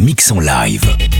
mix en live.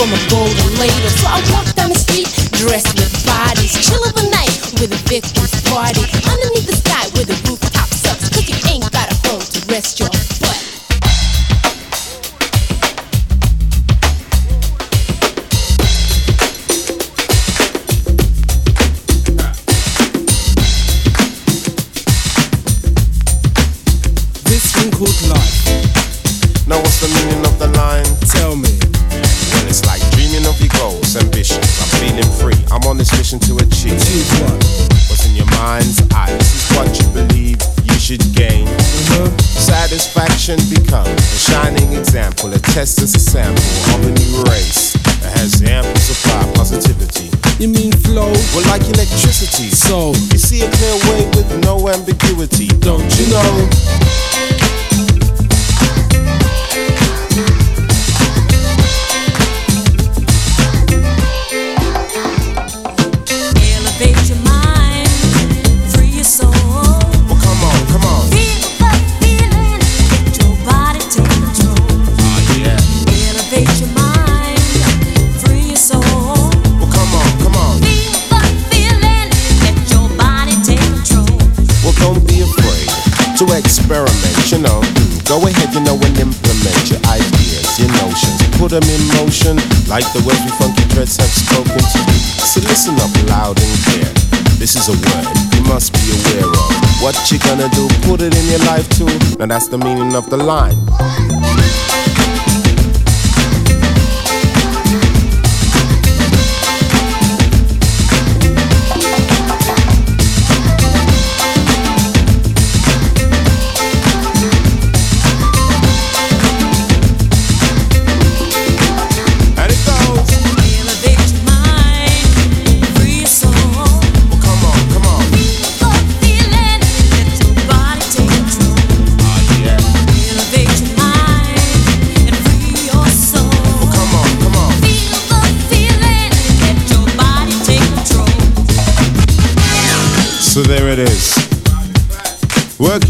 Have spoken to you. So listen up Now that's the meaning of the line.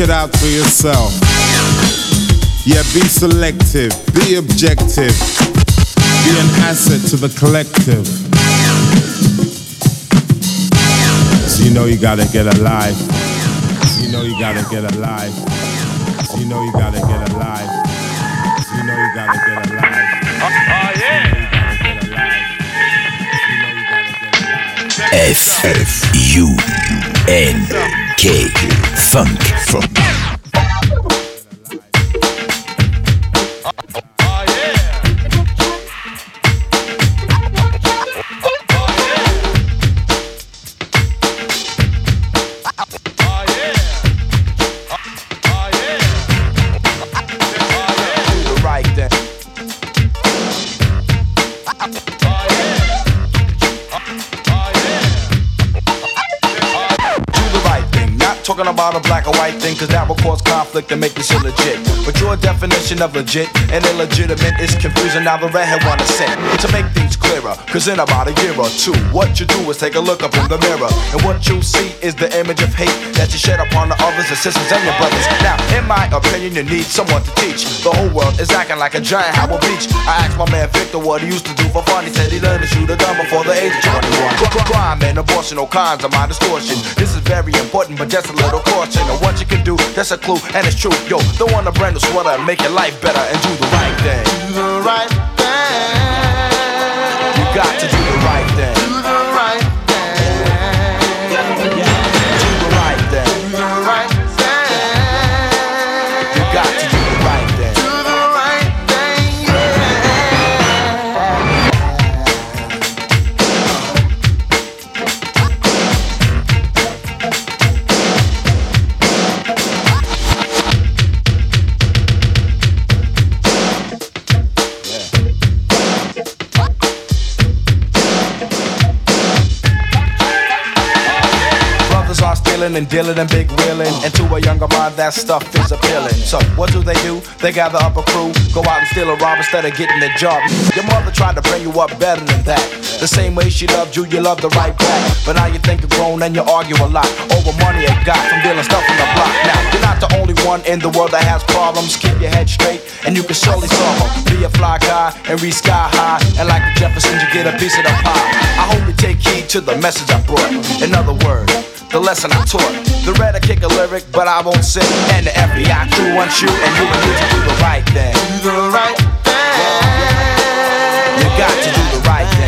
It out for yourself. Yeah, be selective, be objective, be an asset to the collective. So you know you gotta get alive. You know you gotta get alive. So you know you gotta get alive. You know you gotta get alive. Oh, yeah. F F U N K Funk. Funk. About a black or white thing, cause that will cause conflict and make this illegit. But your definition of legit and illegitimate is confusing. Now the redhead wanna say to make things clearer, cause in about a year or two, what you do is take a look up in the mirror, and what you see is the image of hate that you shed upon the others, the sisters, and your brothers. Now, in my opinion, you need someone to teach. The whole world is acting like a giant Howard Beach. I asked my man Victor what he used to do for fun. He said he learned to shoot a gun before the age of 21. Crime and abortion, all kinds of my distortion. This is very important, but just a little caution. And what you can do, that's a clue, and it's true. Yo, don't want a brand new sweater and make your life better and do the right thing. Do the right thing. You got to do and dealing and big wheeling. And to a younger mind, that stuff is appealing. So what do they do? They gather up a crew, go out and steal a rob instead of getting a job. Your mother tried to bring you up better than that. The same way she loved you, you loved the right back. But now you think you're grown and you argue a lot over money you got from dealing stuff on the block. Now you're not the only one in the world that has problems. Keep your head straight and you can surely solve them. Be a fly guy and reach sky high. And like the Jeffersons, you get a piece of the pie. I hope you take heed to the message I brought. In other words the lesson I taught. The Redhead kick a lyric, but I won't sing. And the FBI crew wants you, and you need to do the right thing. Do the right thing. You got to do the right thing.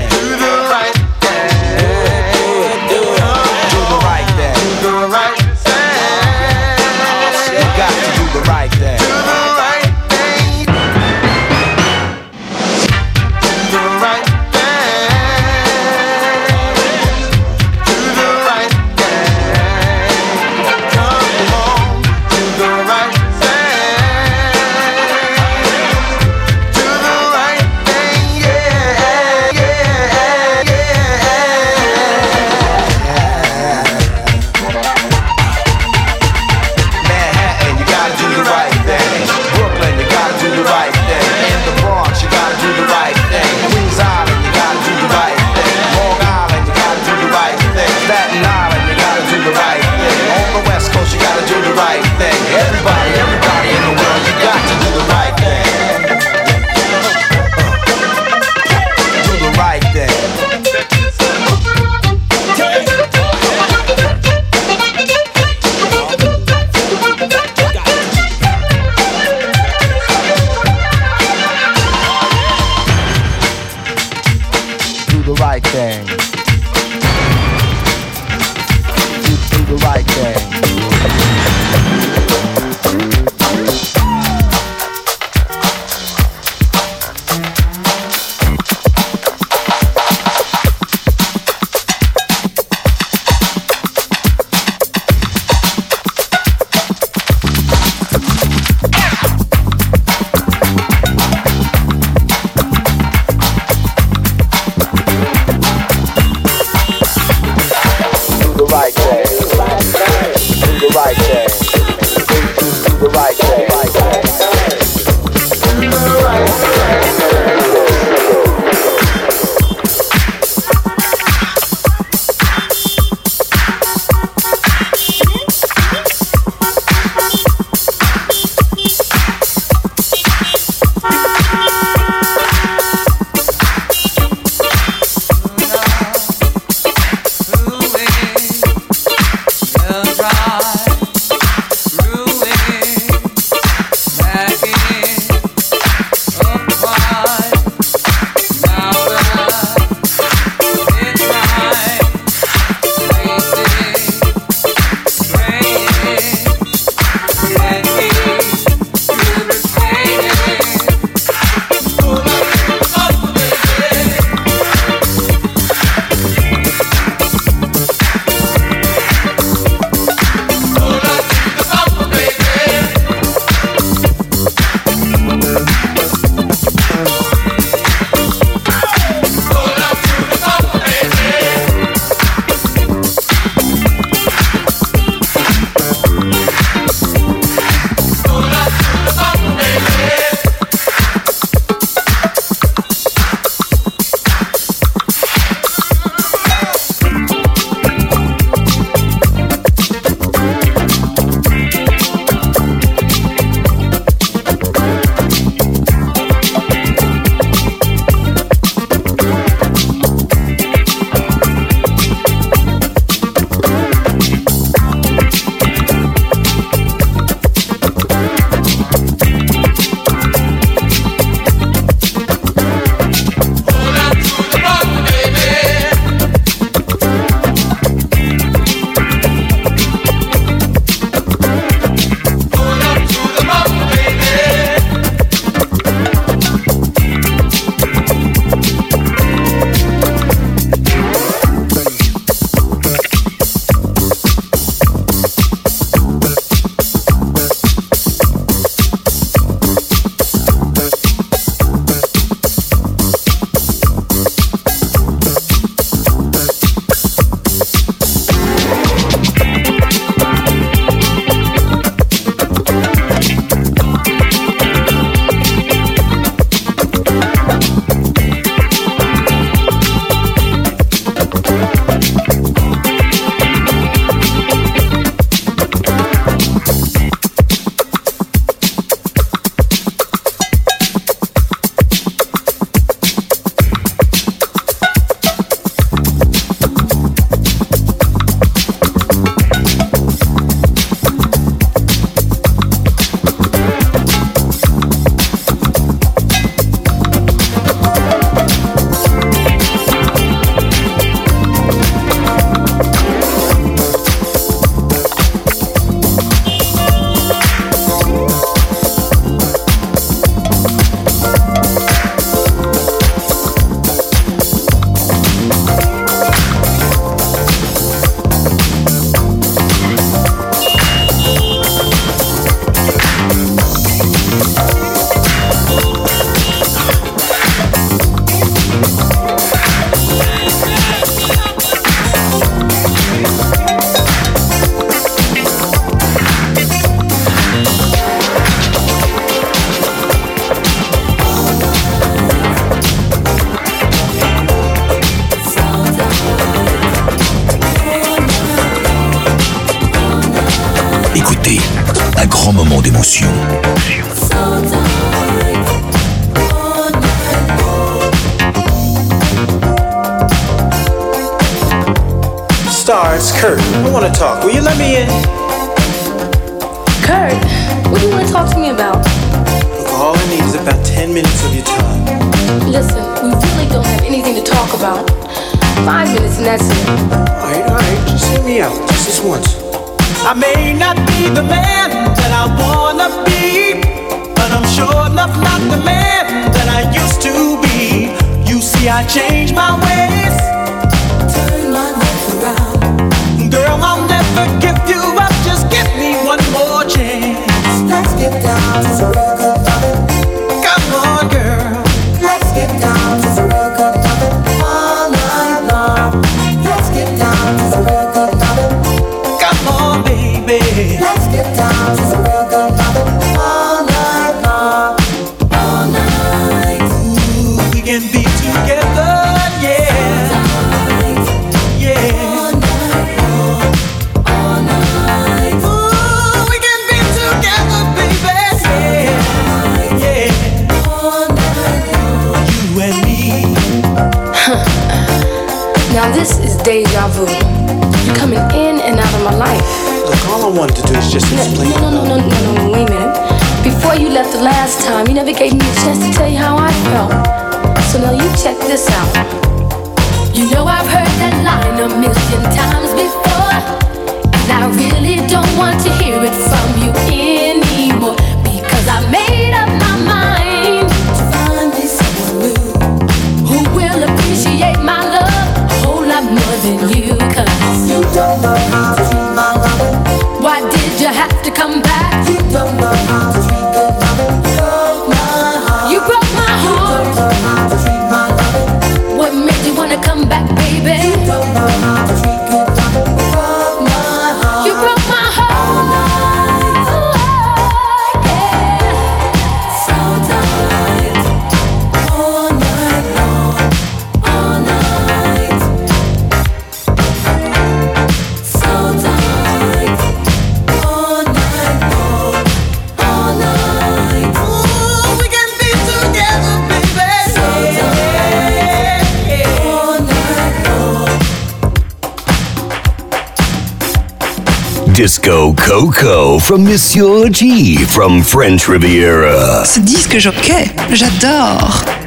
Disco Coco from Monsieur G from French Riviera. Ce disque jockey, j'adore.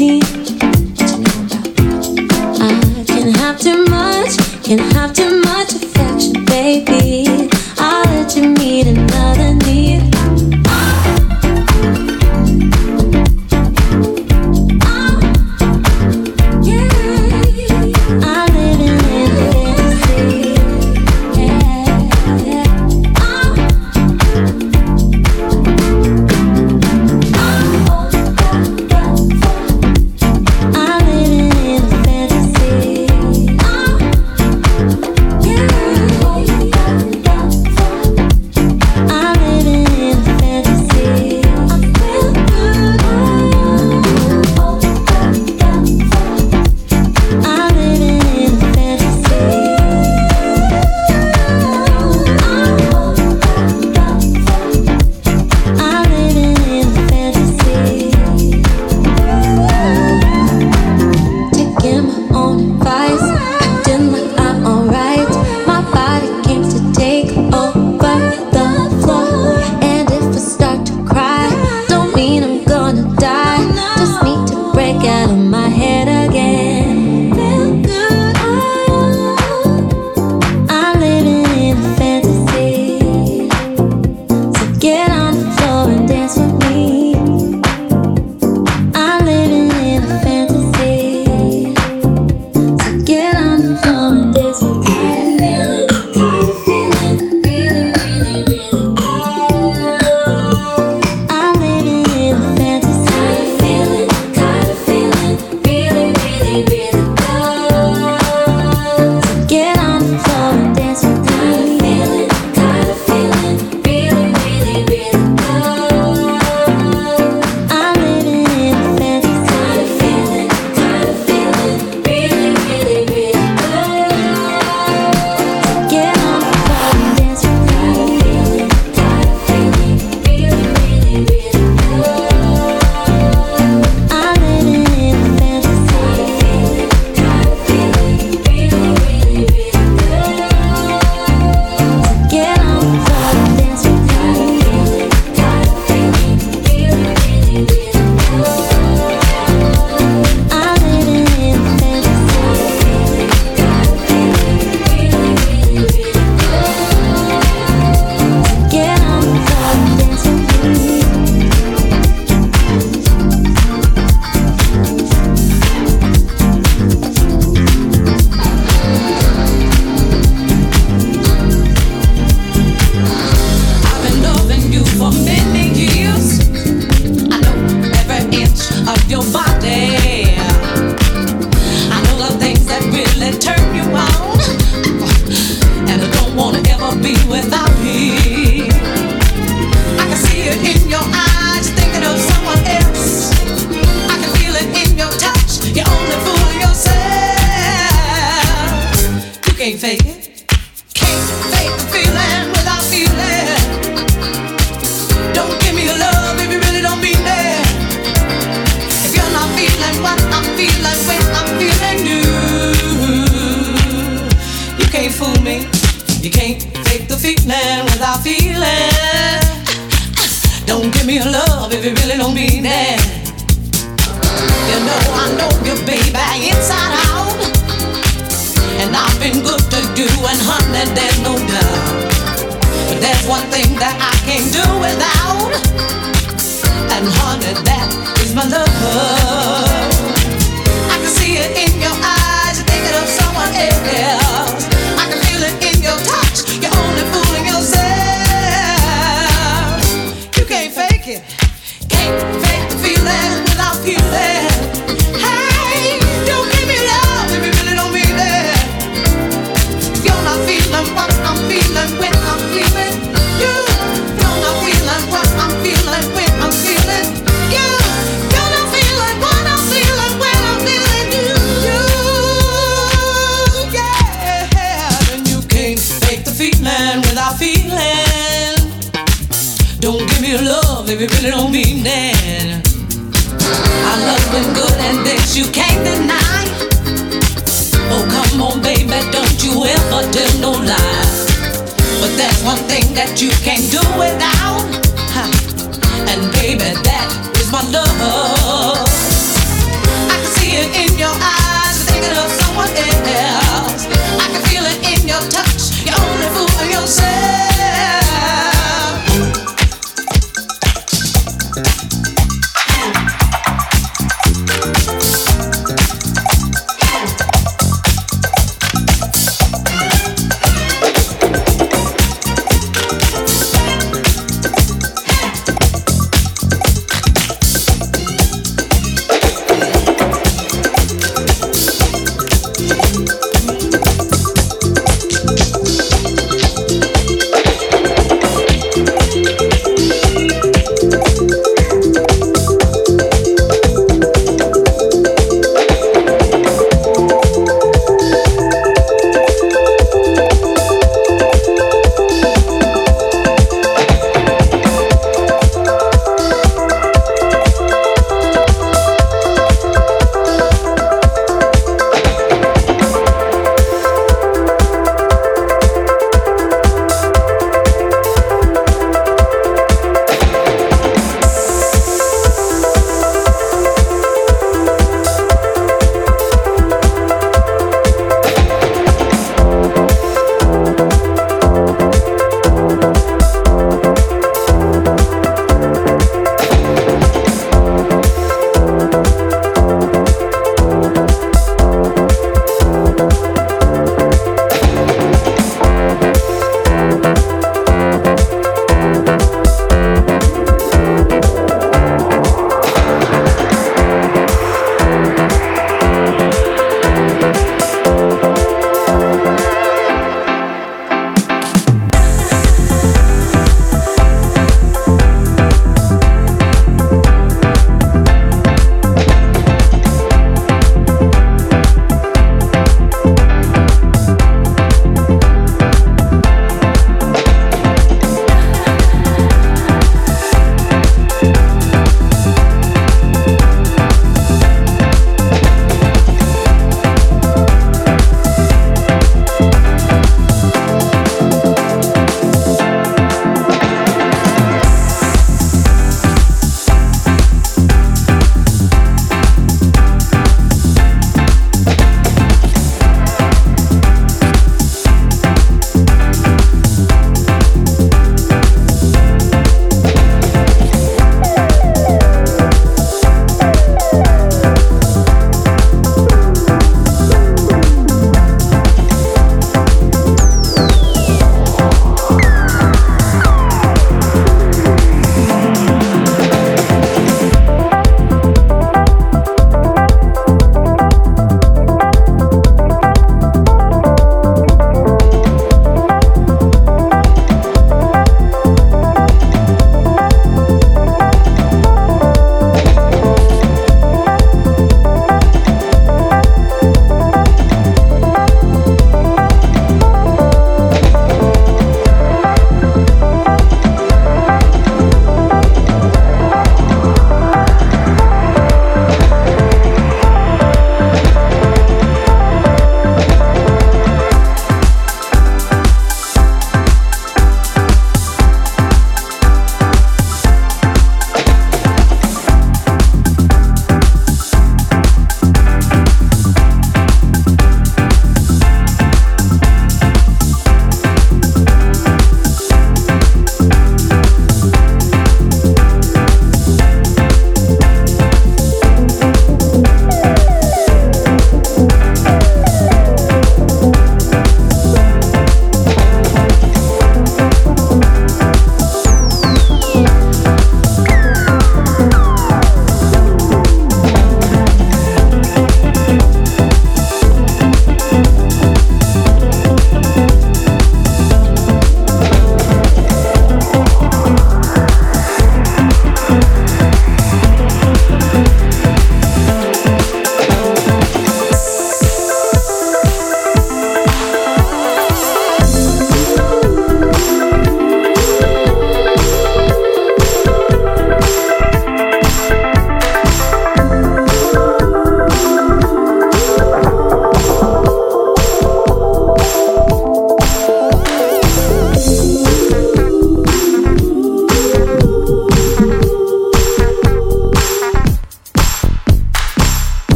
I fake, faking. That I can't do without. And honey, that is my love. I can see it in your eyes, you're thinking of someone else. I can feel it in your touch, you're only fooling yourself. You can't fake it, can't really don't mean it. Our love been good and this you can't deny. Oh, come on, baby, don't you ever tell no lie. But there's one thing that you can't do without. And baby, that is my love.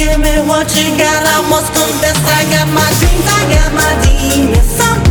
give me what you got. I must confess, I got my dreams, I got my demons.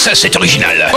ça c'est original.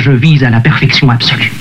Je vise à la perfection absolue.